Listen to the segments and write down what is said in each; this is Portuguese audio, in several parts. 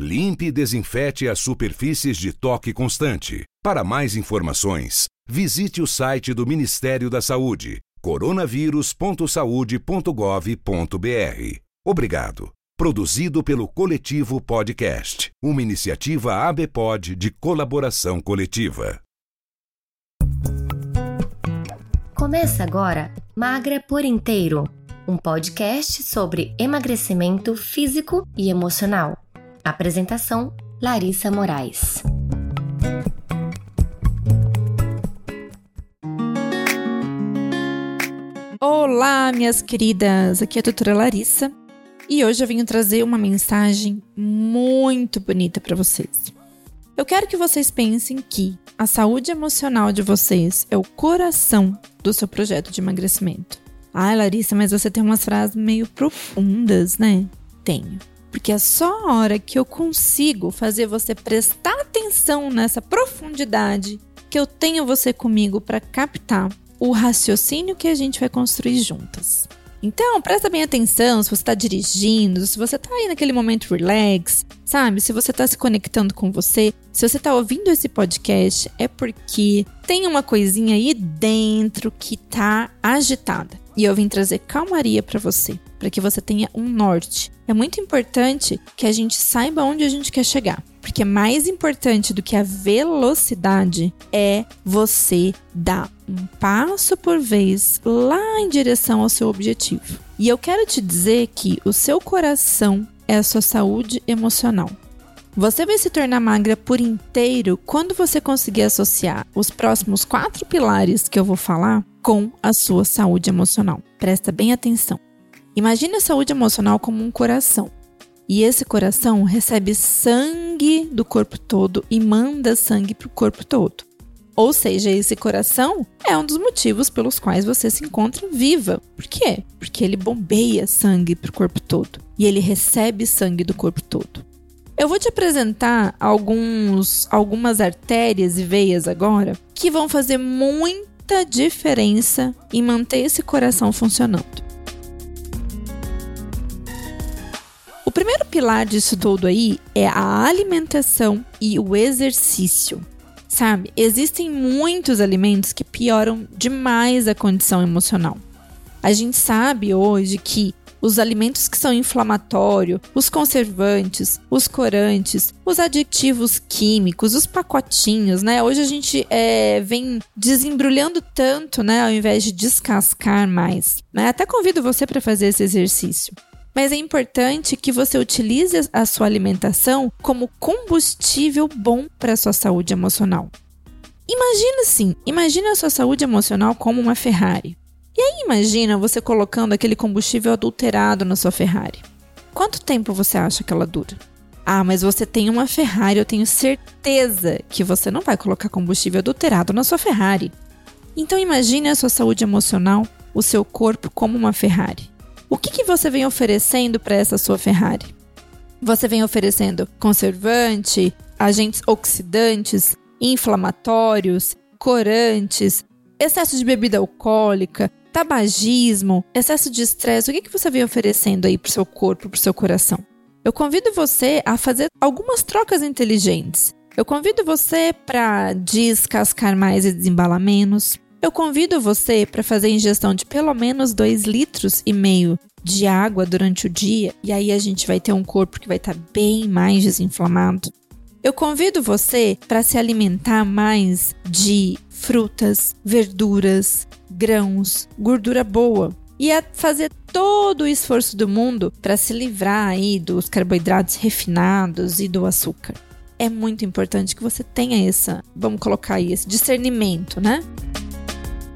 Limpe e desinfete as superfícies de toque constante. Para mais informações, visite o site do Ministério da Saúde, coronavírus.saude.gov.br. Obrigado. Produzido pelo Coletivo Podcast, uma iniciativa ABPOD de colaboração coletiva. Começa agora Magra por Inteiro, um podcast sobre emagrecimento físico e emocional. Apresentação: Larissa Moraes. Olá, minhas queridas! Aqui é a doutora Larissa e hoje eu venho trazer uma mensagem muito bonita para vocês. Eu quero que vocês pensem que a saúde emocional de vocês é o coração do seu projeto de emagrecimento. Ai, Larissa, mas você tem umas frases meio profundas, né? Tenho. Porque é só a hora que eu consigo fazer você prestar atenção nessa profundidade que eu tenho você comigo para captar o raciocínio que a gente vai construir juntas. Então, presta bem atenção se você está dirigindo, se você está aí naquele momento relax, sabe? Se você está se conectando com você, se você está ouvindo esse podcast, é porque tem uma coisinha aí dentro que tá agitada. E eu vim trazer calmaria para você, para que você tenha um norte. É muito importante que a gente saiba onde a gente quer chegar. Porque mais importante do que a velocidade é você dar um passo por vez lá em direção ao seu objetivo. E eu quero te dizer que o seu coração é a sua saúde emocional. Você vai se tornar magra por inteiro quando você conseguir associar os próximos quatro pilares que eu vou falar com a sua saúde emocional. Presta bem atenção. Imagine a saúde emocional como um coração. E esse coração recebe sangue do corpo todo e manda sangue para o corpo todo. Ou seja, esse coração é um dos motivos pelos quais você se encontra viva. Por quê? Porque ele bombeia sangue para o corpo todo e ele recebe sangue do corpo todo. Eu vou te apresentar alguns, algumas artérias e veias agora que vão fazer muita diferença em manter esse coração funcionando. O primeiro pilar disso tudo aí é a alimentação e o exercício. Sabe, existem muitos alimentos que pioram demais a condição emocional. A gente sabe hoje que os alimentos que são inflamatórios, os conservantes, os corantes, os aditivos químicos, os pacotinhos, né? Hoje a gente é, vem desembrulhando tanto, né? Ao invés de descascar mais. Né? Até convido você para fazer esse exercício. Mas é importante que você utilize a sua alimentação como combustível bom para a sua saúde emocional. Imagina assim, imagina a sua saúde emocional como uma Ferrari. E aí imagina você colocando aquele combustível adulterado na sua Ferrari. Quanto tempo você acha que ela dura? Ah, mas você tem uma Ferrari, eu tenho certeza que você não vai colocar combustível adulterado na sua Ferrari. Então imagine a sua saúde emocional, o seu corpo como uma Ferrari. O que, que você vem oferecendo para essa sua Ferrari? Você vem oferecendo conservante, agentes oxidantes, inflamatórios, corantes, excesso de bebida alcoólica, tabagismo, excesso de estresse. O que, que você vem oferecendo aí para o seu corpo, para o seu coração? Eu convido você a fazer algumas trocas inteligentes. Eu convido você para descascar mais e desembalar menos. Eu convido você para fazer ingestão de pelo menos 2 litros e meio de água durante o dia, e aí a gente vai ter um corpo que vai estar tá bem mais desinflamado. Eu convido você para se alimentar mais de frutas, verduras, grãos, gordura boa e a fazer todo o esforço do mundo para se livrar aí dos carboidratos refinados e do açúcar. É muito importante que você tenha essa, vamos colocar aí, esse discernimento, né?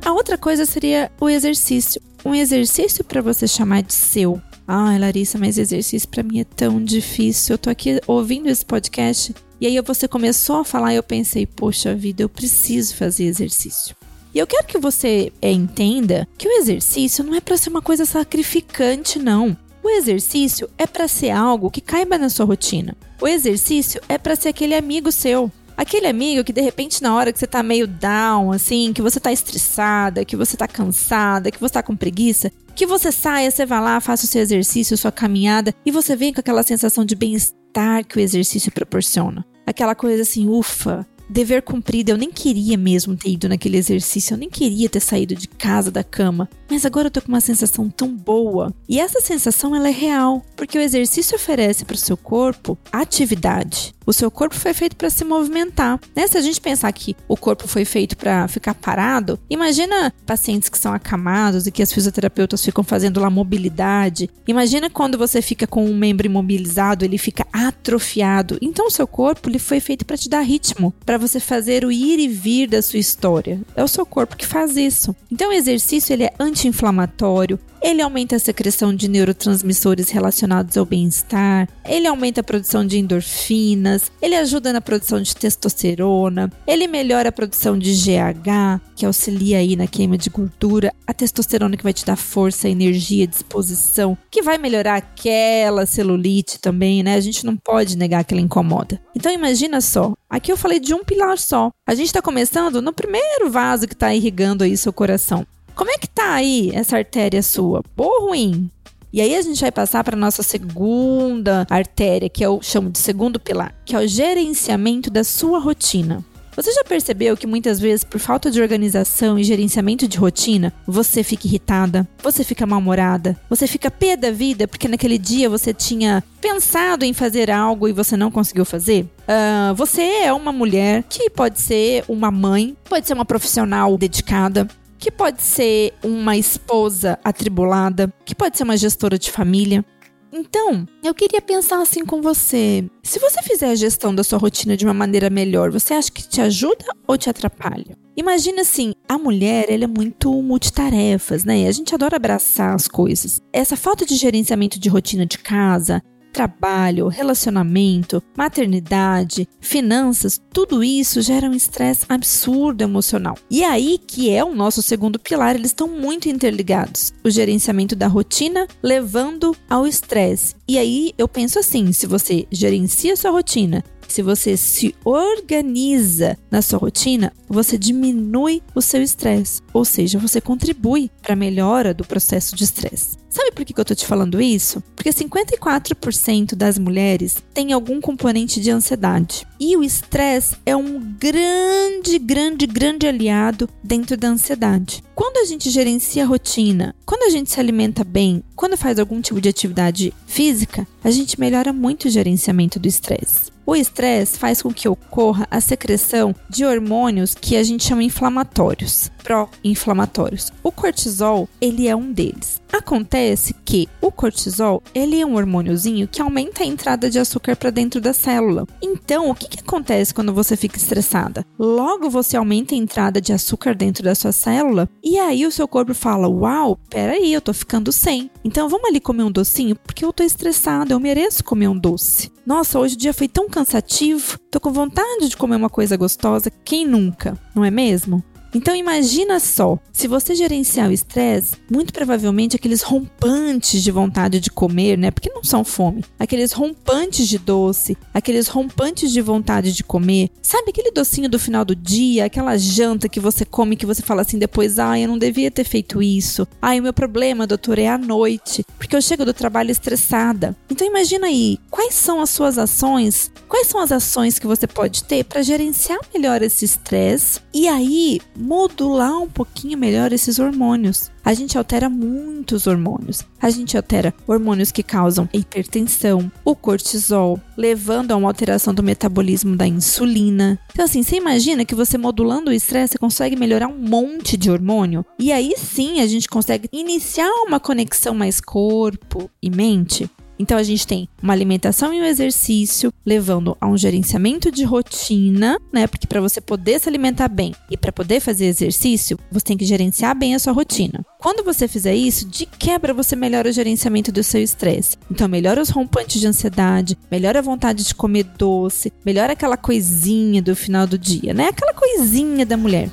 A outra coisa seria o exercício. Um exercício para você chamar de seu. Ai, Larissa, mas exercício para mim é tão difícil. Eu tô aqui ouvindo esse podcast E aí você começou a falar e eu pensei, poxa vida, eu preciso fazer exercício. E eu quero que você é, entenda que o exercício não é para ser uma coisa sacrificante, não. O exercício é para ser algo que caiba na sua rotina. O exercício é para ser aquele amigo seu. Aquele amigo que de repente na hora que você tá meio down, assim, que você tá estressada, que você tá cansada, que você tá com preguiça, que você saia, você vai lá, faça o seu exercício, sua caminhada e você vem com aquela sensação de bem-estar que o exercício proporciona. Aquela coisa assim, ufa, dever cumprido. Eu nem queria mesmo ter ido naquele exercício, eu nem queria ter saído de casa, da cama. Mas agora eu tô com uma sensação tão boa. E essa sensação ela é real, porque o exercício oferece para o seu corpo atividade. O seu corpo foi feito para se movimentar. Né? Se a gente pensar que o corpo foi feito para ficar parado, imagina pacientes que são acamados e que as fisioterapeutas ficam fazendo lá mobilidade. Imagina quando você fica com um membro imobilizado, ele fica atrofiado. Então o seu corpo ele foi feito para te dar ritmo, para você fazer o ir e vir da sua história. É o seu corpo que faz isso. Então o exercício ele é anti-inflamatório, ele aumenta a secreção de neurotransmissores relacionados ao bem-estar, ele aumenta a produção de endorfinas, ele ajuda na produção de testosterona, ele melhora a produção de GH, que auxilia aí na queima de gordura, a testosterona que vai te dar força, energia, disposição, que vai melhorar aquela celulite também, né? A gente não pode negar que ela incomoda. Então imagina só, aqui eu falei de um pilar só. A gente está começando no primeiro vaso que está irrigando aí seu coração. Como é que tá aí essa artéria sua? Boa ou ruim? E aí a gente vai passar para nossa segunda artéria, que eu chamo de segundo pilar, que é o gerenciamento da sua rotina. Você já percebeu que muitas vezes, por falta de organização e gerenciamento de rotina, você fica irritada, você fica mal-humorada, você fica pé da vida porque naquele dia você tinha pensado em fazer algo e você não conseguiu fazer? Uh, você é uma mulher que pode ser uma mãe, pode ser uma profissional dedicada, que pode ser uma esposa atribulada, que pode ser uma gestora de família. Então, eu queria pensar assim com você. Se você fizer a gestão da sua rotina de uma maneira melhor, você acha que te ajuda ou te atrapalha? Imagina assim, a mulher, ela é muito multitarefas, né? A gente adora abraçar as coisas. Essa falta de gerenciamento de rotina de casa, trabalho, relacionamento, maternidade, finanças, tudo isso gera um estresse absurdo emocional. E aí que é o nosso segundo pilar, eles estão muito interligados. O gerenciamento da rotina levando ao estresse. E aí eu penso assim, se você gerencia sua rotina, se você se organiza na sua rotina, você diminui o seu estresse, ou seja, você contribui para a melhora do processo de estresse. Sabe por que eu tô te falando isso? Porque 54% das mulheres têm algum componente de ansiedade. E o estresse é um grande, grande, grande aliado dentro da ansiedade. Quando a gente gerencia a rotina, quando a gente se alimenta bem, quando faz algum tipo de atividade física, a gente melhora muito o gerenciamento do estresse. O estresse faz com que ocorra a secreção de hormônios que a gente chama inflamatórios, pró-inflamatórios. O cortisol, ele é um deles. Acontece que o cortisol, ele é um hormôniozinho que aumenta a entrada de açúcar para dentro da célula. Então, o que, que acontece quando você fica estressada? Logo você aumenta a entrada de açúcar dentro da sua célula e aí o seu corpo fala: "Uau, peraí, eu tô ficando sem. Então vamos ali comer um docinho porque eu tô estressada, eu mereço comer um doce. Nossa, hoje o dia foi tão cansativo, tô com vontade de comer uma coisa gostosa, quem nunca, não é mesmo? Então imagina só, se você gerenciar o estresse, muito provavelmente aqueles rompantes de vontade de comer, né? Porque não são fome. Aqueles rompantes de doce, aqueles rompantes de vontade de comer. Sabe aquele docinho do final do dia, aquela janta que você come que você fala assim depois, ai, eu não devia ter feito isso. Ai, o meu problema, doutor, é à noite, porque eu chego do trabalho estressada. Então imagina aí, quais são as suas ações? Quais são as ações que você pode ter para gerenciar melhor esse estresse? E aí, modular um pouquinho melhor esses hormônios. A gente altera muitos hormônios. A gente altera hormônios que causam hipertensão, o cortisol, levando a uma alteração do metabolismo da insulina. Então, assim, você imagina que você modulando o estresse você consegue melhorar um monte de hormônio? E aí sim a gente consegue iniciar uma conexão mais corpo e mente. Então a gente tem uma alimentação e um exercício levando a um gerenciamento de rotina, né? Porque para você poder se alimentar bem e para poder fazer exercício, você tem que gerenciar bem a sua rotina. Quando você fizer isso, de quebra você melhora o gerenciamento do seu estresse. Então melhora os rompantes de ansiedade, melhora a vontade de comer doce, melhora aquela coisinha do final do dia, né? Aquela coisinha da mulher.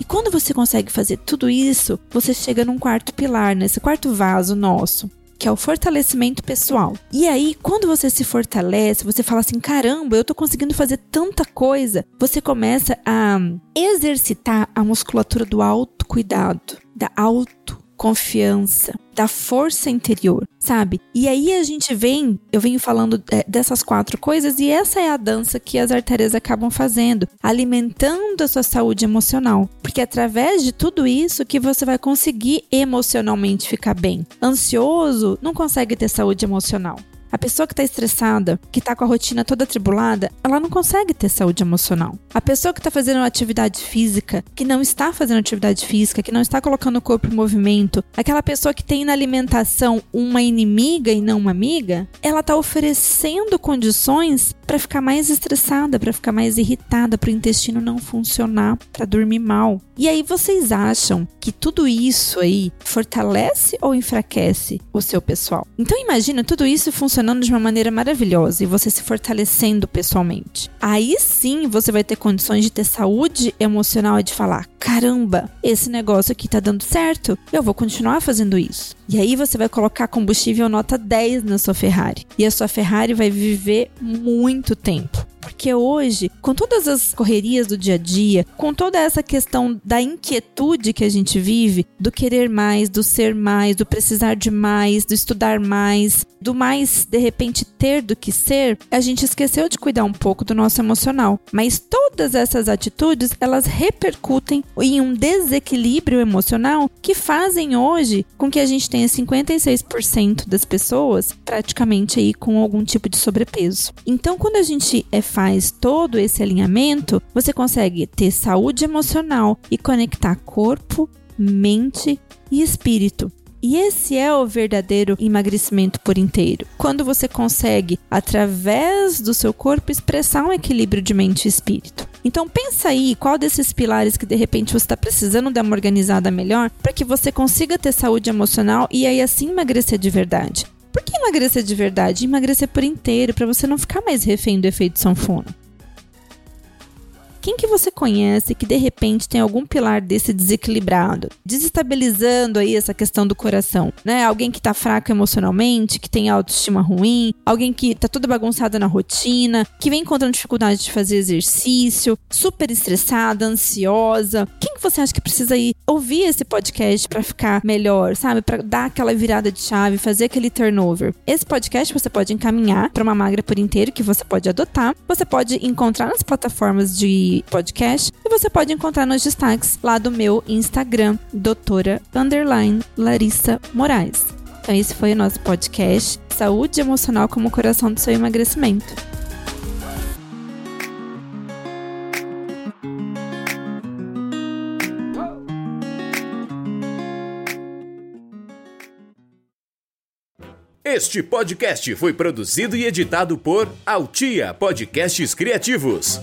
E quando você consegue fazer tudo isso, você chega num quarto pilar, nesse quarto vaso nosso, que é o fortalecimento pessoal. E aí, quando você se fortalece, você fala assim: caramba, eu tô conseguindo fazer tanta coisa. Você começa a exercitar a musculatura do autocuidado, da auto confiança, da força interior, sabe? E aí a gente vem, eu venho falando é, dessas quatro coisas e essa é a dança que as artérias acabam fazendo, alimentando a sua saúde emocional, porque é através de tudo isso que você vai conseguir emocionalmente ficar bem. Ansioso não consegue ter saúde emocional. A pessoa que está estressada, que está com a rotina toda atribulada, ela não consegue ter saúde emocional. A pessoa que está fazendo atividade física, que não está fazendo atividade física, que não está colocando o corpo em movimento, aquela pessoa que tem na alimentação uma inimiga e não uma amiga, ela está oferecendo condições para ficar mais estressada, para ficar mais irritada, para o intestino não funcionar, para dormir mal. E aí vocês acham que tudo isso aí fortalece ou enfraquece o seu pessoal? Então imagina tudo isso funcionando de uma maneira maravilhosa e você se fortalecendo pessoalmente. Aí sim você vai ter condições de ter saúde emocional e de falar: caramba, esse negócio aqui tá dando certo, eu vou continuar fazendo isso. E aí você vai colocar combustível nota 10 na sua Ferrari. E a sua Ferrari vai viver muito tempo. Porque hoje, com todas as correrias do dia a dia, com toda essa questão da inquietude que a gente vive, do querer mais, do ser mais, do precisar de mais, do estudar mais, do mais de repente ter do que ser, a gente esqueceu de cuidar um pouco do nosso emocional. Mas todas essas atitudes, elas repercutem em um desequilíbrio emocional que fazem hoje com que a gente tenha 56% das pessoas praticamente aí com algum tipo de sobrepeso. Então, quando a gente é faz todo esse alinhamento, você consegue ter saúde emocional e conectar corpo, mente e espírito. E esse é o verdadeiro emagrecimento por inteiro. Quando você consegue, através do seu corpo, expressar um equilíbrio de mente e espírito. Então pensa aí qual desses pilares que de repente você está precisando dar uma organizada melhor para que você consiga ter saúde emocional e aí assim emagrecer de verdade. Por que emagrecer de verdade? Emagrecer por inteiro, para você não ficar mais refém do efeito sanfona. Quem que você conhece que de repente tem algum pilar desse desequilibrado, desestabilizando aí essa questão do coração, né? Alguém que tá fraco emocionalmente, que tem autoestima ruim, alguém que tá toda bagunçada na rotina, que vem encontrando dificuldade de fazer exercício, super estressada, ansiosa. Quem que você acha que precisa ir ouvir esse podcast para ficar melhor, sabe? Para dar aquela virada de chave, fazer aquele turnover. Esse podcast você pode encaminhar para uma magra por inteiro que você pode adotar. Você pode encontrar nas plataformas de podcast e você pode encontrar nos destaques lá do meu Instagram, doutora underline Larissa Moraes. Então esse foi o nosso podcast Saúde Emocional como Coração do Seu Emagrecimento. Este podcast foi produzido e editado por Altia Podcasts Criativos.